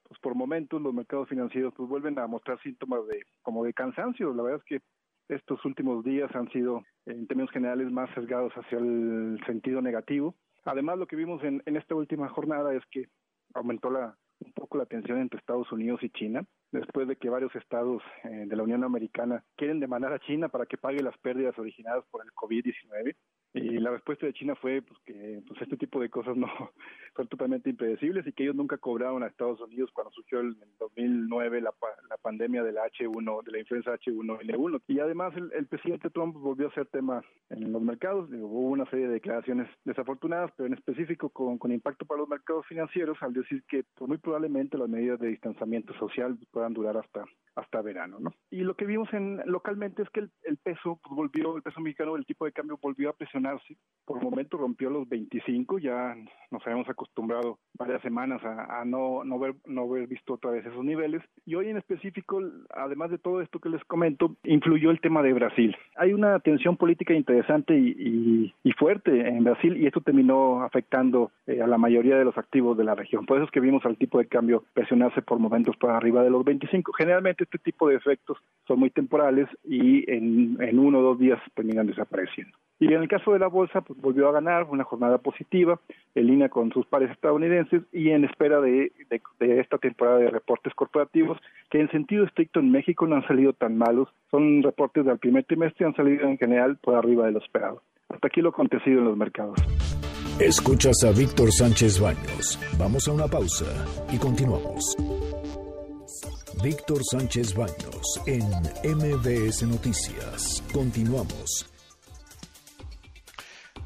pues por momentos los mercados financieros pues vuelven a mostrar síntomas de como de cansancio. La verdad es que estos últimos días han sido en términos generales más sesgados hacia el sentido negativo. Además, lo que vimos en, en esta última jornada es que aumentó la, un poco la tensión entre Estados Unidos y China, después de que varios estados eh, de la Unión Americana quieren demandar a China para que pague las pérdidas originadas por el COVID-19. Y la respuesta de China fue pues, que pues, este tipo de cosas no son totalmente impredecibles y que ellos nunca cobraron a Estados Unidos cuando surgió en 2009 la, la pandemia de la H1, de la influenza H1N1. Y además el, el presidente Trump volvió a ser tema en los mercados. Hubo una serie de declaraciones desafortunadas, pero en específico con, con impacto para los mercados financieros, al decir que pues, muy probablemente las medidas de distanciamiento social puedan durar hasta hasta verano, ¿no? Y lo que vimos en localmente es que el, peso pues, volvió, el peso mexicano, el tipo de cambio volvió a presionarse. Por el momento rompió los 25, ya nos habíamos acostumbrado varias semanas a, a no no ver no haber visto otra vez esos niveles. Y hoy en específico, además de todo esto que les comento, influyó el tema de Brasil. Hay una tensión política interesante y, y, y fuerte en Brasil y esto terminó afectando eh, a la mayoría de los activos de la región. Por eso es que vimos al tipo de cambio presionarse por momentos por arriba de los 25. Generalmente este tipo de efectos son muy temporales y en, uno o dos días terminan desapareciendo. Y en el caso de la bolsa, pues volvió a ganar una jornada positiva, en línea con sus pares estadounidenses y en espera de, esta temporada de reportes corporativos, que en sentido estricto en México no han salido tan malos. Son reportes del primer trimestre y han salido en general por arriba de lo esperado. Hasta aquí lo acontecido en los mercados. Escuchas a Víctor Sánchez Baños. Vamos a una pausa y continuamos. Víctor Sánchez Baños en MBS Noticias. Continuamos.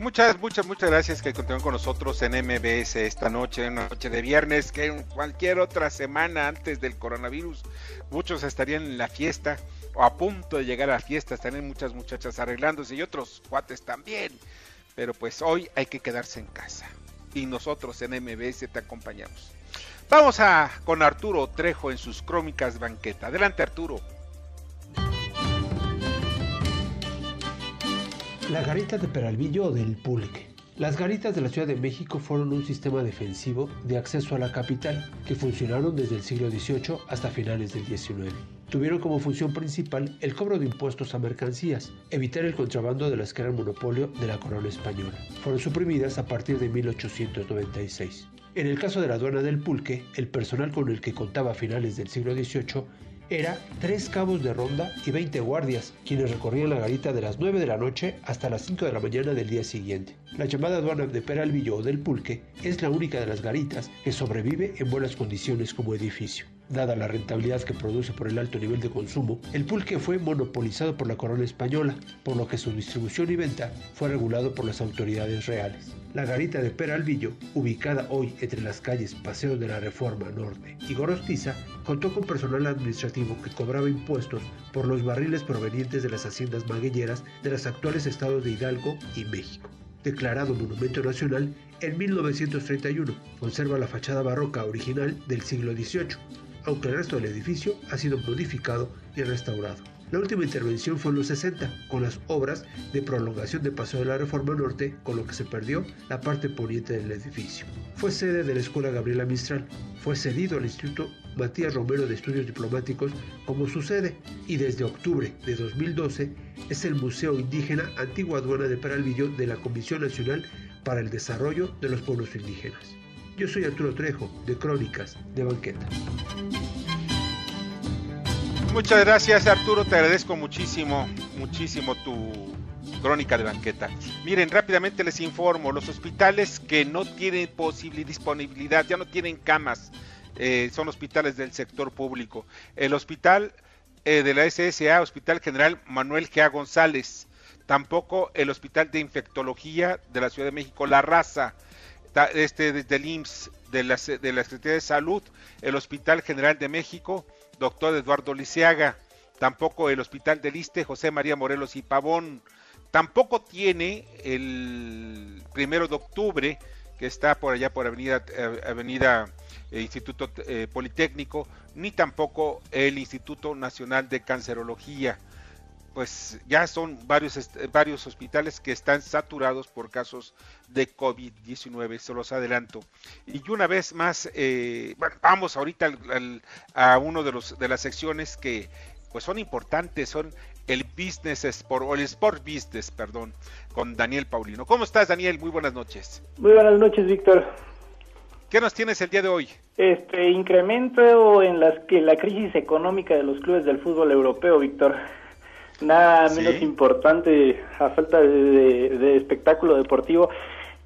Muchas, muchas, muchas gracias que continúen con nosotros en MBS esta noche, una noche de viernes, que en cualquier otra semana antes del coronavirus, muchos estarían en la fiesta o a punto de llegar a la fiesta, estarían muchas muchachas arreglándose y otros cuates también. Pero pues hoy hay que quedarse en casa y nosotros en MBS te acompañamos. Vamos a con Arturo Trejo en sus crónicas banqueta. Adelante Arturo. La garita de Peralvillo del Pulque. Las garitas de la Ciudad de México fueron un sistema defensivo de acceso a la capital que funcionaron desde el siglo XVIII hasta finales del XIX. Tuvieron como función principal el cobro de impuestos a mercancías, evitar el contrabando de las que eran monopolio de la corona española. Fueron suprimidas a partir de 1896. En el caso de la aduana del Pulque, el personal con el que contaba a finales del siglo XVIII era tres cabos de ronda y 20 guardias, quienes recorrían la garita de las 9 de la noche hasta las 5 de la mañana del día siguiente. La llamada aduana de Peralvillo o del Pulque es la única de las garitas que sobrevive en buenas condiciones como edificio. Dada la rentabilidad que produce por el alto nivel de consumo, el pulque fue monopolizado por la corona española, por lo que su distribución y venta fue regulado por las autoridades reales. La garita de Peralvillo, ubicada hoy entre las calles Paseo de la Reforma Norte y Gorostiza, contó con personal administrativo que cobraba impuestos por los barriles provenientes de las haciendas maguilleras de los actuales estados de Hidalgo y México declarado Monumento Nacional en 1931. Conserva la fachada barroca original del siglo XVIII, aunque el resto del edificio ha sido modificado y restaurado. La última intervención fue en los 60, con las obras de prolongación de Paseo de la Reforma Norte, con lo que se perdió la parte poniente del edificio. Fue sede de la Escuela Gabriela Mistral, fue cedido al Instituto Matías Romero de Estudios Diplomáticos como su sede y desde octubre de 2012 es el Museo Indígena Antigua Aduana de Peralvillo de la Comisión Nacional para el Desarrollo de los Pueblos Indígenas. Yo soy Arturo Trejo, de Crónicas de Banqueta. Muchas gracias Arturo, te agradezco muchísimo, muchísimo tu crónica de banqueta. Miren, rápidamente les informo, los hospitales que no tienen posible disponibilidad, ya no tienen camas, eh, son hospitales del sector público. El hospital eh, de la SSA, Hospital General Manuel G. González, tampoco el Hospital de Infectología de la Ciudad de México, La Raza, este, desde el IMSS, de la, de la Secretaría de Salud, el Hospital General de México, doctor Eduardo Lisiaga, tampoco el Hospital del Iste, José María Morelos y Pavón, tampoco tiene el primero de octubre, que está por allá por Avenida, eh, Avenida eh, Instituto eh, Politécnico, ni tampoco el Instituto Nacional de Cancerología pues ya son varios est- varios hospitales que están saturados por casos de COVID-19, se los adelanto. Y una vez más, eh, bueno, vamos ahorita al- al- a uno de los de las secciones que pues son importantes, son el business sport o el sport business, perdón, con Daniel Paulino. ¿Cómo estás, Daniel? Muy buenas noches. Muy buenas noches, Víctor. ¿Qué nos tienes el día de hoy? Este incremento en las que la crisis económica de los clubes del fútbol europeo, Víctor. Nada Sí. menos importante a falta de, de- de espectáculo deportivo.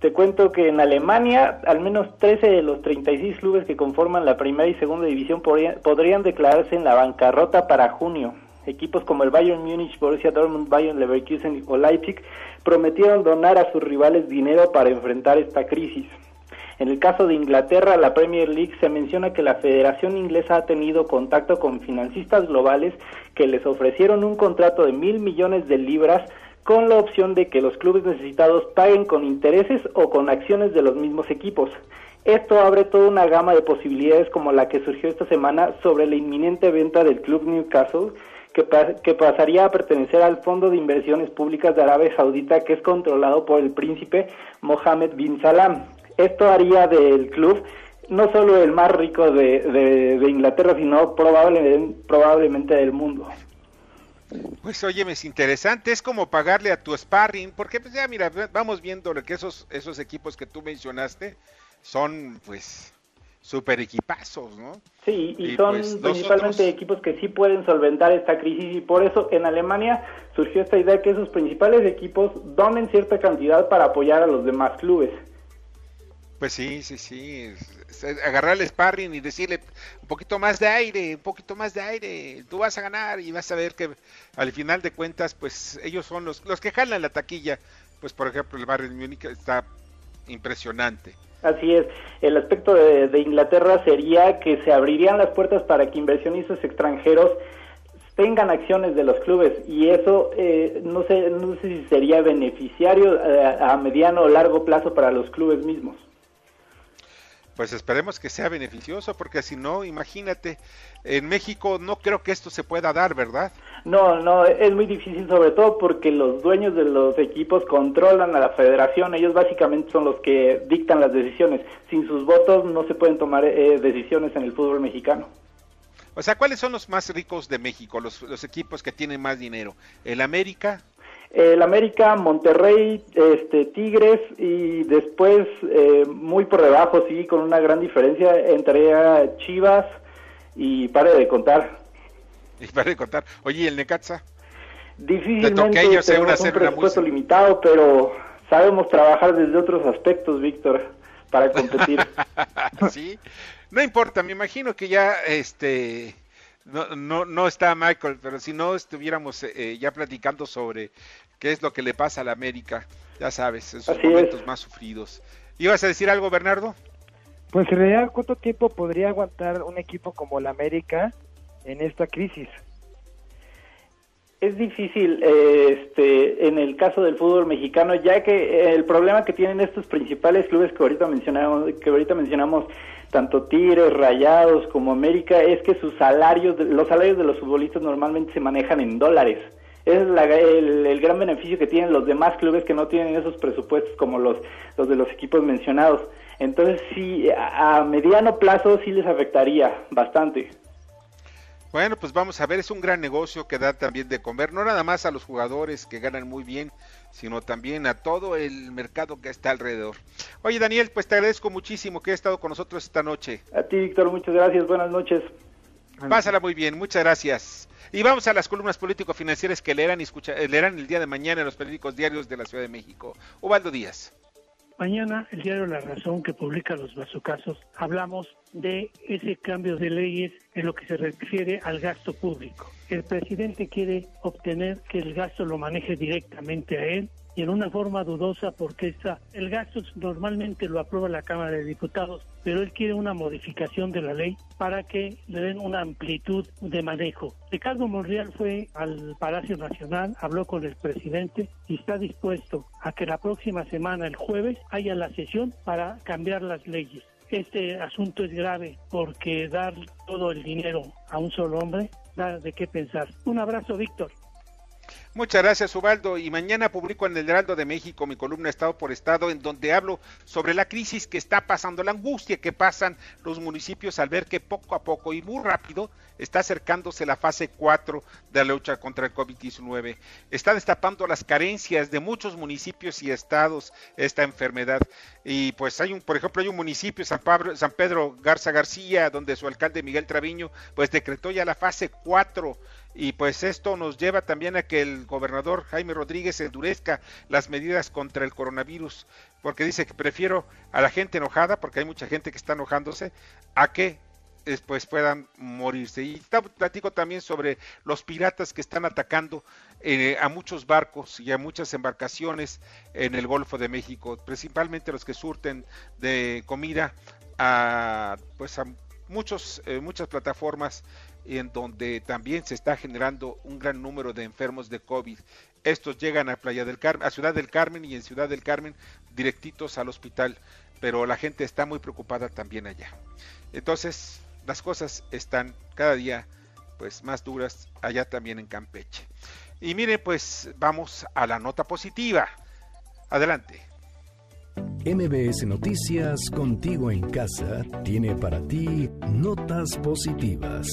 Te cuento que en Alemania al menos 13 de los 36 clubes que conforman la primera y segunda división podrían, podrían declararse en la bancarrota para junio. Equipos como el Bayern Múnich, Borussia Dortmund, Bayern Leverkusen o Leipzig prometieron donar a sus rivales dinero para enfrentar esta crisis. En el caso de Inglaterra, la Premier League se menciona que la Federación Inglesa ha tenido contacto con financistas globales que les ofrecieron un contrato de mil millones de libras con la opción de que los clubes necesitados paguen con intereses o con acciones de los mismos equipos. Esto abre toda una gama de posibilidades como la que surgió esta semana sobre la inminente venta del club Newcastle, que, pa- que pasaría a pertenecer al Fondo de Inversiones Públicas de Arabia Saudita, que es controlado por el príncipe Mohammed bin Salam. Esto haría del club no solo el más rico de, de- de Inglaterra, sino probablemente, probablemente del mundo. Pues óyeme, es interesante, es como pagarle a tu sparring, porque pues ya mira, vamos viendo lo que esos, esos equipos que tú mencionaste son pues super equipazos, ¿no? Sí, y, Y, son pues, principalmente equipos que sí pueden solventar esta crisis y por eso en Alemania surgió esta idea que esos principales equipos donen cierta cantidad para apoyar a los demás clubes. Pues sí, sí, sí. agarrar el sparring y decirle un poquito más de aire, un poquito más de aire. Tú vas a ganar y vas a ver que al final de cuentas, pues ellos son los, los que jalan la taquilla. Pues por ejemplo, el Bayern Múnich está impresionante. Así es, el aspecto de, de Inglaterra sería que se abrirían las puertas para que inversionistas extranjeros tengan acciones de los clubes y eso eh, no sé no sé si sería beneficiario eh, a mediano o largo plazo para los clubes mismos. Pues esperemos que sea beneficioso, porque si no, imagínate, en México no creo que esto se pueda dar, ¿verdad? No, no, es muy difícil sobre todo porque los dueños de los equipos controlan a la federación, ellos básicamente son los que dictan las decisiones. Sin sus votos no se pueden tomar eh, decisiones en el fútbol mexicano. O sea, ¿cuáles son los más ricos de México, los, los equipos que tienen más dinero? ¿El América? El América, Monterrey, este, Tigres y después eh, muy por debajo, sí, con una gran diferencia entre Chivas y pare de contar. Y para de contar, oye, ¿y el Necaxa? Difícilmente tenemos una un una presupuesto limitado, pero sabemos trabajar desde otros aspectos, Víctor, para competir. sí, no importa, me imagino que ya este no, no, no está Michael, pero si no estuviéramos eh, ya platicando sobre qué es lo que le pasa a la América, ya sabes, en sus Así momentos es. más sufridos. ¿Ibas a decir algo, Bernardo? Pues en realidad, ¿cuánto tiempo podría aguantar un equipo como la América en esta crisis? Es difícil eh, este, en el caso del fútbol mexicano, ya que eh, el problema que tienen estos principales clubes que ahorita mencionamos, que ahorita mencionamos, tanto Tigres, Rayados como América, es que sus salarios, los salarios de los futbolistas normalmente se manejan en dólares. Ese es la- el, gran beneficio que tienen los demás clubes que no tienen esos presupuestos como los, los de los equipos mencionados. Entonces sí, a mediano plazo sí les afectaría bastante. Bueno, pues vamos a ver, es un gran negocio que da también de comer, no nada más a los jugadores que ganan muy bien, sino también a todo el mercado que está alrededor. Oye, Daniel, pues te agradezco muchísimo que hayas estado con nosotros esta noche. A ti, Víctor, muchas gracias. Buenas noches. Pásala muy bien, muchas gracias. Y vamos a las columnas político-financieras que leerán, y escucha, eh, leerán el día de mañana en los periódicos diarios de la Ciudad de México. Ubaldo Díaz. Mañana, el diario La Razón, que publica los bazucazos, hablamos de ese cambio de leyes en lo que se refiere al gasto público. El presidente quiere obtener que el gasto lo maneje directamente a él y en una forma dudosa porque está, el gasto normalmente lo aprueba la Cámara de Diputados, pero él quiere una modificación de la ley para que le den una amplitud de manejo. Ricardo Monreal fue al Palacio Nacional, habló con el presidente y está dispuesto a que la próxima semana, el jueves, haya la sesión para cambiar las leyes. Este asunto es grave porque dar todo el dinero a un solo hombre da de qué pensar. Un abrazo, Víctor. Muchas gracias, Ubaldo. Y mañana publico en el Heraldo de México mi columna Estado por Estado, en donde hablo sobre la crisis que está pasando, la angustia que pasan los municipios al ver que poco a poco y muy rápido está acercándose la fase 4 de la lucha contra el COVID-19. Está destapando las carencias de muchos municipios y estados esta enfermedad. Y pues hay un, por ejemplo, hay un municipio, San, Pablo, San Pedro Garza García, donde su alcalde Miguel Traviño, pues decretó ya la fase 4 y pues esto nos lleva también a que el gobernador Jaime Rodríguez endurezca las medidas contra el coronavirus, porque dice que prefiero a la gente enojada, porque hay mucha gente que está enojándose, a que después puedan morirse. Y platico también sobre los piratas que están atacando eh, a muchos barcos y a muchas embarcaciones en el Golfo de México, principalmente los que surten de comida a pues a muchos eh, muchas plataformas en donde también se está generando un gran número de enfermos de COVID. Estos llegan a Playa del Carmen, a Ciudad del Carmen y en Ciudad del Carmen directitos al hospital, pero la gente está muy preocupada también allá. Entonces, las cosas están cada día pues más duras allá también en Campeche. Y mire, pues vamos a la nota positiva. Adelante. MBS Noticias contigo en casa tiene para ti notas positivas.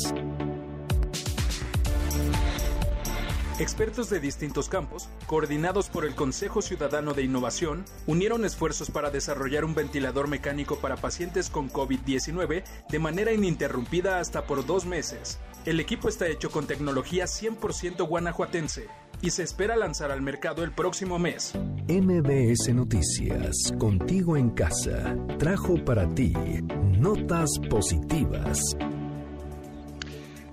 Expertos de distintos campos, coordinados por el Consejo Ciudadano de Innovación, unieron esfuerzos para desarrollar un ventilador mecánico para pacientes con COVID-19 de manera ininterrumpida hasta por dos meses. El equipo está hecho con tecnología 100% guanajuatense y se espera lanzar al mercado el próximo mes. MBS Noticias, contigo en casa, trajo para ti notas positivas.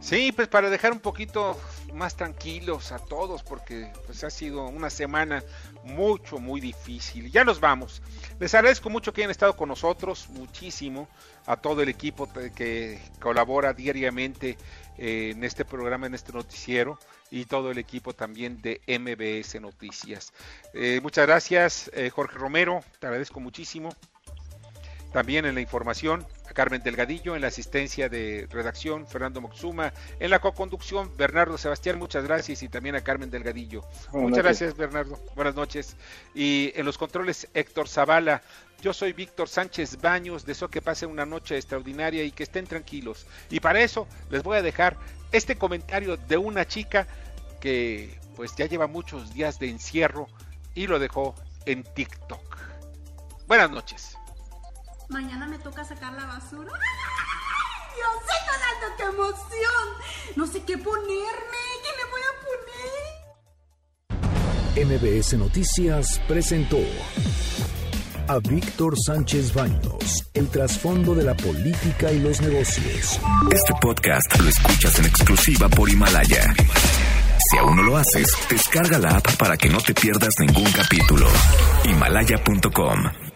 Sí, pues para dejar un poquito más tranquilos a todos porque pues ha sido una semana mucho muy difícil. Ya nos vamos. Les agradezco mucho que hayan estado con nosotros, muchísimo a todo el equipo que colabora diariamente eh, en este programa, en este noticiero y todo el equipo también de MBS Noticias. Eh, muchas gracias, eh, Jorge Romero, te agradezco muchísimo. También en la información, a Carmen Delgadillo, en la asistencia de redacción, Fernando Moxuma, en la co-conducción, Bernardo Sebastián, muchas gracias, y también a Carmen Delgadillo. muchas gracias, Bernardo. Buenas noches. Y en los controles, Héctor Zavala. Yo soy Víctor Sánchez Baños, deseo que pasen una noche extraordinaria y que estén tranquilos. Y para eso les voy a dejar este comentario de una chica que pues ya lleva muchos días de encierro y lo dejó en TikTok. Buenas noches. Mañana me toca sacar la basura. ¡Ay, Diosito santo, qué emoción! No sé qué ponerme, ¿qué me voy a poner? MBS Noticias presentó a Víctor Sánchez Baños, el trasfondo de la política y los negocios. Este podcast lo escuchas en exclusiva por Himalaya. Si aún no lo haces, descarga la app para que no te pierdas ningún capítulo. Himalaya.com